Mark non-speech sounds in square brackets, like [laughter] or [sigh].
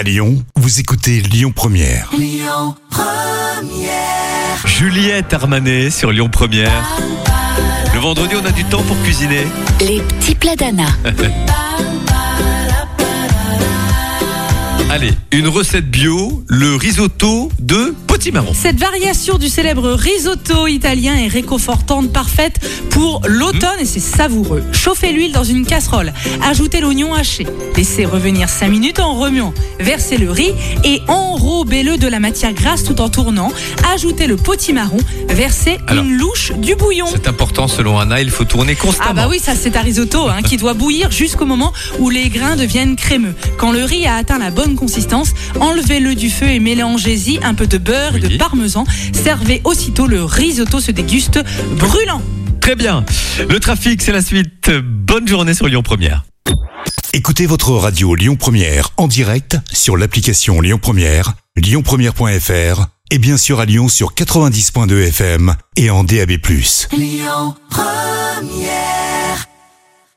À Lyon, vous écoutez Lyon Première. Juliette Armanet sur Lyon Première. Le vendredi, on a du temps pour cuisiner. Les petits plats d'Anna. [laughs] [laughs] Allez, une recette bio, le risotto de potimarron. Cette variation du célèbre risotto italien est réconfortante, parfaite pour l'automne et c'est savoureux. Chauffez l'huile dans une casserole, ajoutez l'oignon haché, laissez revenir 5 minutes en remuant, versez le riz et enrobez-le de la matière grasse tout en tournant, ajoutez le potimarron, versez Alors, une louche du bouillon. C'est important selon Anna, il faut tourner constamment. Ah bah oui, ça c'est un risotto hein, qui doit bouillir jusqu'au moment où les grains deviennent crémeux. Quand le riz a atteint la bonne consistance, enlevez-le du feu et mélangez-y un peu de beurre et Oui. de parmesan. Servez aussitôt, le risotto se déguste brûlant. Très bien. Le trafic, c'est la suite. Bonne journée sur Lyon Première. Écoutez votre radio Lyon Première en direct sur l'application Lyon Première, lyonpremière.fr et bien sûr à Lyon sur 90.2 FM et en DAB+.